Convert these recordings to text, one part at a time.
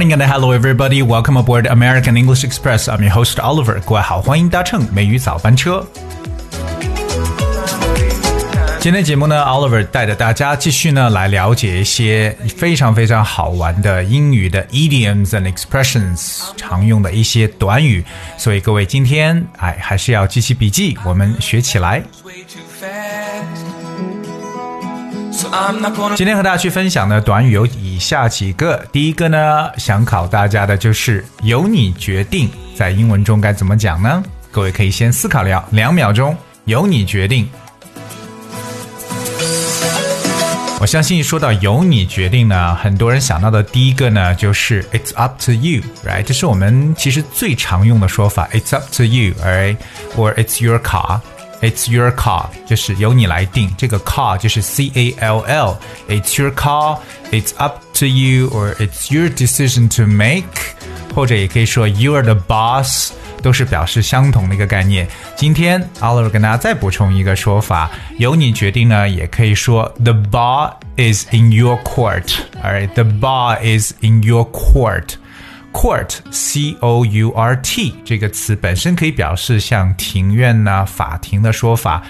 Good morning and hello everybody. Welcome aboard American English Express. I'm your host Oliver. 各位好，欢迎搭乘美语早班车。今天节目呢，Oliver 带着大家继续呢来了解一些非常非常好玩的英语的 idioms and expressions 常用的一些短语。所以各位今天哎还是要记起笔记，我们学起来。今天和大家去分享的短语有以下几个。第一个呢，想考大家的就是由你决定，在英文中该怎么讲呢？各位可以先思考两两秒钟，由你决定。我相信说到由你决定呢，很多人想到的第一个呢就是 "It's up to you"，right？这是我们其实最常用的说法，"It's up to you"，right？Or "It's your car car"，"It's your car" 就是由你来定。这个 car 就是 C A L L，"It's your car"，"It's up to you"，or "It's your decision to make"，或者也可以说 "You are the boss"。都是表示相同的一个概念。今天 Oliver 跟大家再补充一个说法，由你决定呢，也可以说 The ball is in your court。Alright，the ball is in your court。 Court, C O U R T 这个词本身可以表示像庭院呐、法庭的说法，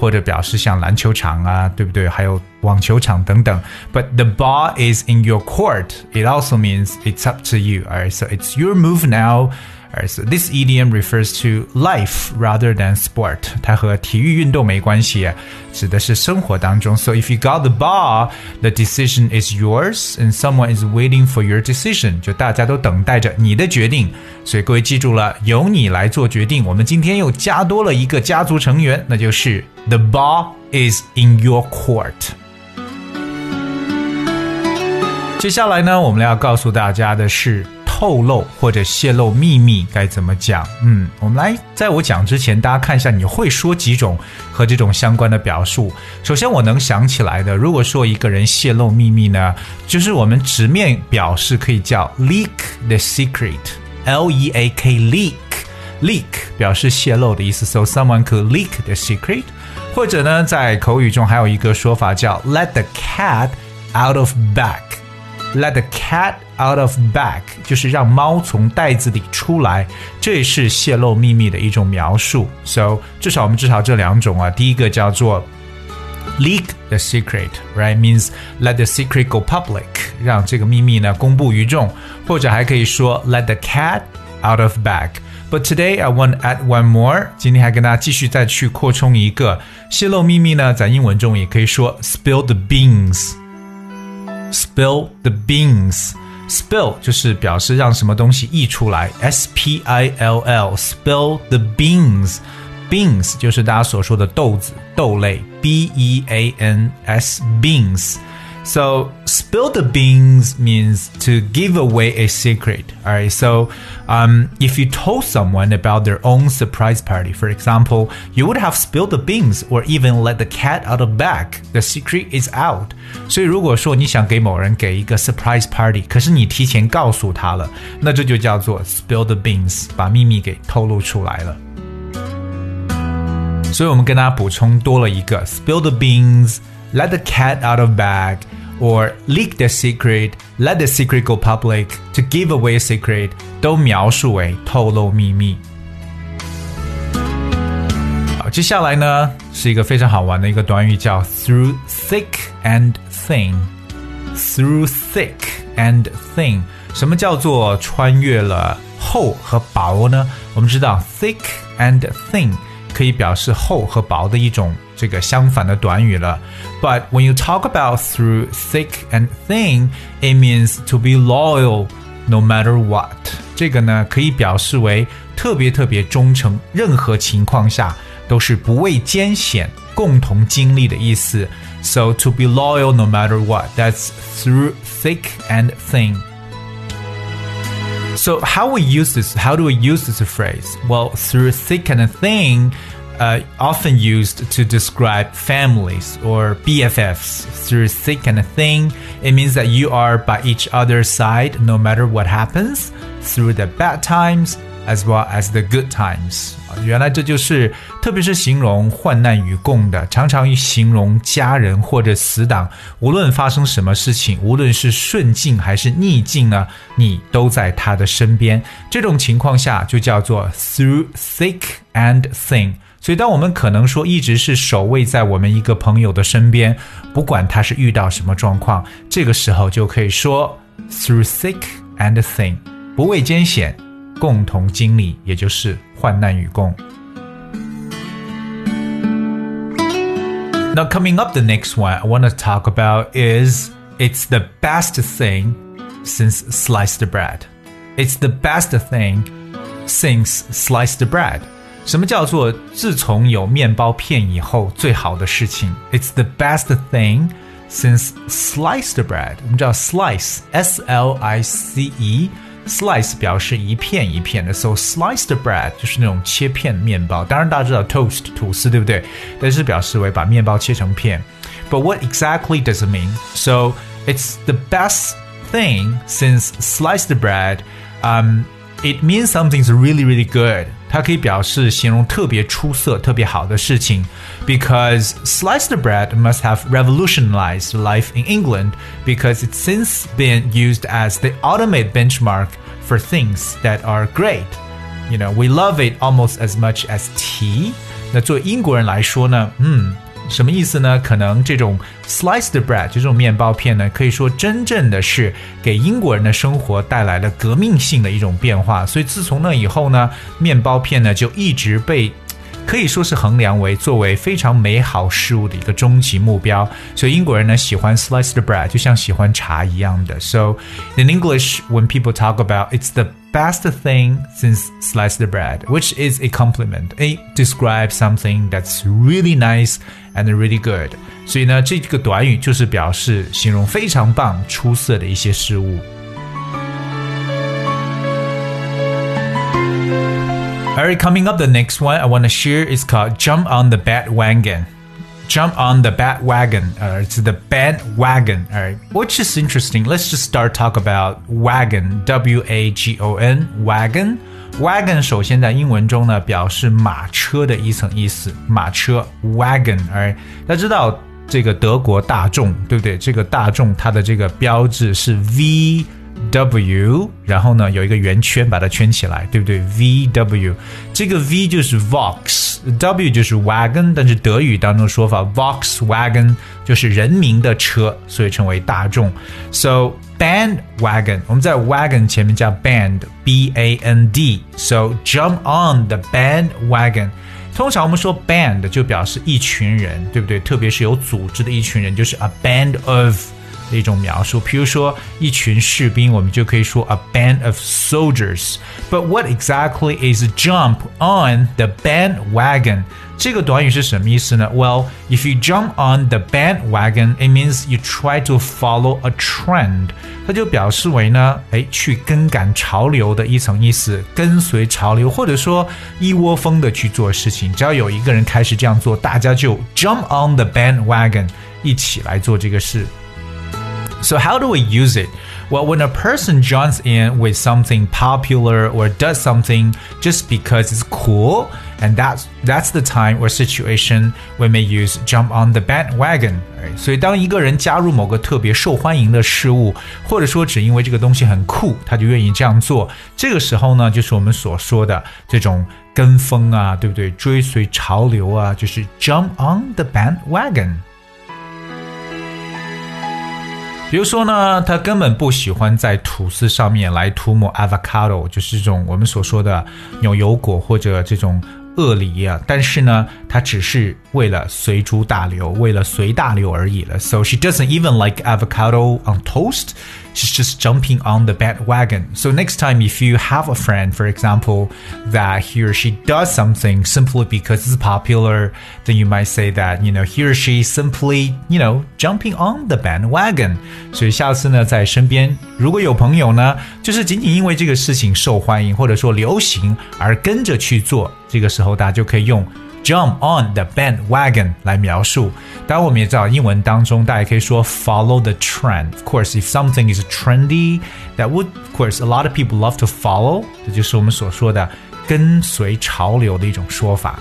或者表示像篮球场啊，对不对？还有网球场等等。But the ball is in your court. It also means it's up to you. Alright, so it's your move now. Alright, so this idiom refers to life rather than sport. 它和体育运动没关系，指的是生活当中。So if you got the ball, the decision is yours, and someone is waiting for your decision. 就大家都等待着你的决定。所以各位记住了，由你来做决定。我们今天又加多了一个家族成员，那就是 the ball is in your court. 接下来呢，我们要告诉大家的是。 透露或者泄露秘密该怎么讲？嗯，我们来，在我讲之前，大家看一下，你会说几种和这种相关的表述。首先，我能想起来的，如果说一个人泄露秘密呢，就是我们直面表示可以叫 leak the secret，L E A K leak，leak 表示泄露的意思，so someone could leak the secret。或者呢，在口语中还有一个说法叫 let the cat out of bag bag，let the cat。out of bag 就是让猫从袋子里出来，这也是泄露秘密的一种描述。So 至少我们至少这两种啊，第一个叫做 leak the secret，right means let the secret go public，让这个秘密呢公布于众，或者还可以说 let the cat out of bag。But today I want to add one more。今天还跟大家继续再去扩充一个泄露秘密呢，在英文中也可以说 spill the beans。 Spill the beans。Spill 就是表示让什么东西溢出来，S P I L L，spill the beans，beans 就是大家所说的豆子、豆类，B E A N S beans。 So spill the beans means to give away a secret. All right. So um, if you told someone about their own surprise party, for example, you would have spilled the beans or even let the cat out of bag. The secret is out. 所以如果说你想给某人给一个 surprise party，可是你提前告诉他了，那这就叫做 spill the beans，把秘密给透露出来了。所以我们跟大家补充多了一个 spill the beans。let the cat out of bag, or leak the secret, let the secret go public, to give away a secret 都描述为透露秘密。好，接下来呢是一个非常好玩的一个短语，叫 through thick and thin。Through thick and thin，什么叫做穿越了厚和薄呢？我们知道 thick and thin 可以表示厚和薄的一种这个相反的短语了。But when you talk about through thick and thin, it means to be loyal no matter what。这个呢可以表示为特别特别忠诚，任何情况下都是不畏艰险，共同经历的意思。So to be loyal no matter what, that's through thick and thin. So how we use this? How do we use this phrase? Well, through thick and thin uh, often used to describe families or BFFs through thick and thin. It means that you are by each other's side no matter what happens, through the bad times as well as the good times 啊。原来这就是特别是形容患难与共的，常常形容家人或者死党，无论发生什么事情，无论是顺境还是逆境呢，你都在他的身边。这种情况下就叫做 through thick and thin。所以，当我们可能说一直是守卫在我们一个朋友的身边，不管他是遇到什么状况，这个时候就可以说 through thick and thin，不畏艰险，共同经历，也就是患难与共。Now, coming up, the next one I want to talk about is it's the best thing since sliced bread. It's the best thing since sliced bread. 什么叫做自从有面包片以后最好的事情？It's the best thing since sliced bread。我们知道 slice，s l i c e，slice 表示一片一片的，so sliced bread 就是那种切片面包。当然大家知道 toast 吐司对不对？但是表示为把面包切成片。But what exactly does it mean? So it's the best thing since sliced bread. Um, it means something's really really good. 它可以表示形容特别出色、特别好的事情，because sliced bread must have revolutionized life in England because it's since been used as the ultimate benchmark for things that are great. You know, we love it almost as much as tea. 那作为英国人来说呢，嗯。 什么意思呢？可能这种 sliced bread 就这种面包片呢，可以说真正的是给英国人的生活带来了革命性的一种变化。所以自从那以后呢，面包片呢就一直被。可以说是衡量为作为非常美好事物的一个终极目标。所以英国人呢喜欢 sliced bread，就像喜欢茶一样的。So in English, when people talk about it's the best thing since sliced bread, which is a compliment. It describes something that's really nice and really good. 所以呢，这个短语就是表示形容非常棒、出色的一些事物。 Alright, coming up, the next one I want to share is called Jump on the Bandwagon. Jump on the bandwagon. Uh, it's the bandwagon. Alright, which is interesting. Let's just start talk about wagon. W A G O N. Wagon. Wagon 首先在英文中呢表示马车的一层意思，马车 wagon。而大家知道这个德国大众对不对？这个大众它的这个标志是 V。 W，然后呢有一个圆圈把它圈起来，对不对？VW，这个 V 就是 Volks，W 就是 wagon，但是德语当中说法 Volkswagen 就是人民的车，所以称为大众。So bandwagon，我们在 wagon 前面加 band，b a n d。So jump on the bandwagon。通常我们说 band 就表示一群人，对不对？特别是有组织的一群人，就是 a band of。的一种描述。比如说一群士兵，我们就可以说 a band of soldiers。But what exactly is jump on the bandwagon？这个短语是什么意思呢？Well, if you jump on the bandwagon, it means you try to follow a trend。它就表示为呢，哎，去跟赶潮流的一层意思，跟随潮流，或者说一窝蜂的去做事情。只要有一个人开始这样做，大家就 jump on the bandwagon，一起来做这个事。 so, how do we use it? Well, when a person joins in with something popular or does something just because it's cool, and that's that's the time or situation we may use jump on the bandwagon. 所以，当一个人加入某个特别受欢迎的事物，或者说只因为这个东西很酷，他就愿意这样做，这个时候呢，就是我们所说的这种跟风啊，对不对？追随潮流啊，就是 jump on the bandwagon。 比如说呢，他根本不喜欢在吐司上面来涂抹 avocado，就是这种我们所说的牛油果或者这种鳄梨啊，但是呢，她只是为了随诸大流，为了随大流而已了。So she doesn't even like avocado on toast. She's just jumping on the bandwagon. So next time, if you have a friend, for example, that he or she does something simply because it's popular, then you might say that you know he or she simply you know jumping on the bandwagon. 所以下次呢，在身边如果有朋友呢，就是仅仅因为这个事情受欢迎或者说流行而跟着去做。这个时候大家就可以用。 jump on the bandwagon 来描述。当然，我们也知道英文当中，大家可以说 follow the trend。Of course, if something is trendy, that would, of course, a lot of people love to follow。这就是我们所说的跟随潮流的一种说法。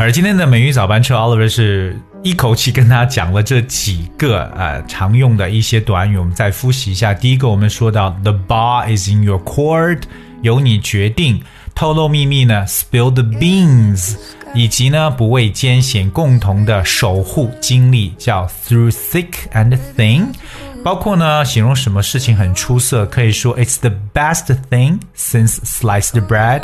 而今天的美语早班车，Oliver 是一口气跟他讲了这几个呃常用的一些短语，我们再复习一下。第一个，我们说到 The bar is in your court，由你决定。透露秘密呢，spill the beans，以及呢不畏艰险，共同的守护经历，叫 through thick and thin。包括呢，形容什么事情很出色，可以说 It's the best thing since sliced bread。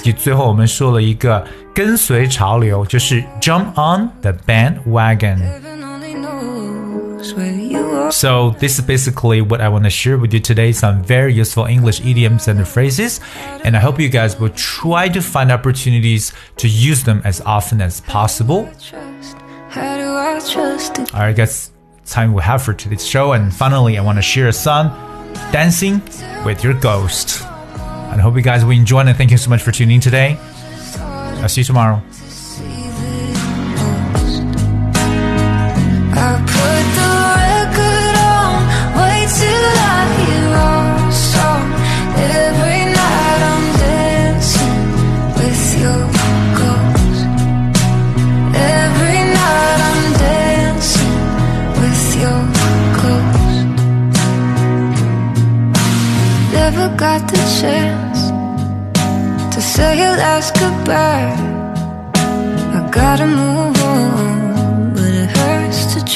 以及最后我们说了一个跟随潮流，就是 jump on the bandwagon。So this is basically what I want to share with you today. Some very useful English idioms and phrases, and I hope you guys will try to find opportunities to use them as often as possible. Alright, guys time we have for today's show. And finally, I want to share a song, Dancing with Your Ghost. And I hope you guys will enjoy and thank you so much for tuning in today. I'll see you tomorrow.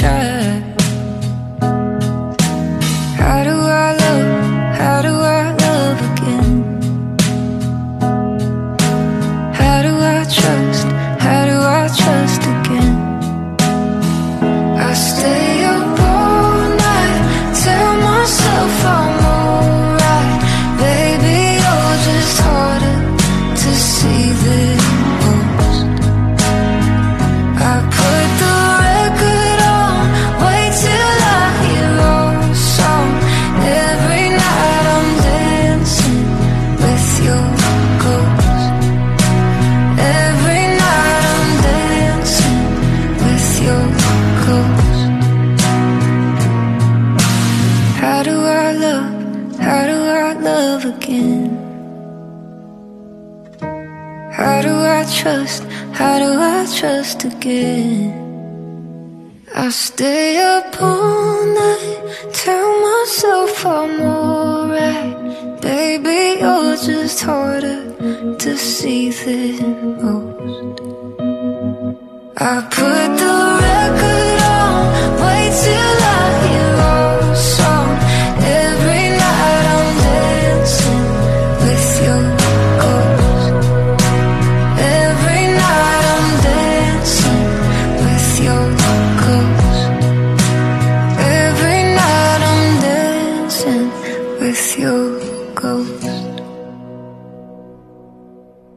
Try. Do I love? How do I love again? How do I trust? How do I trust again? I stay up all night, tell myself I'm alright. Baby, you're just harder to see than most. I put the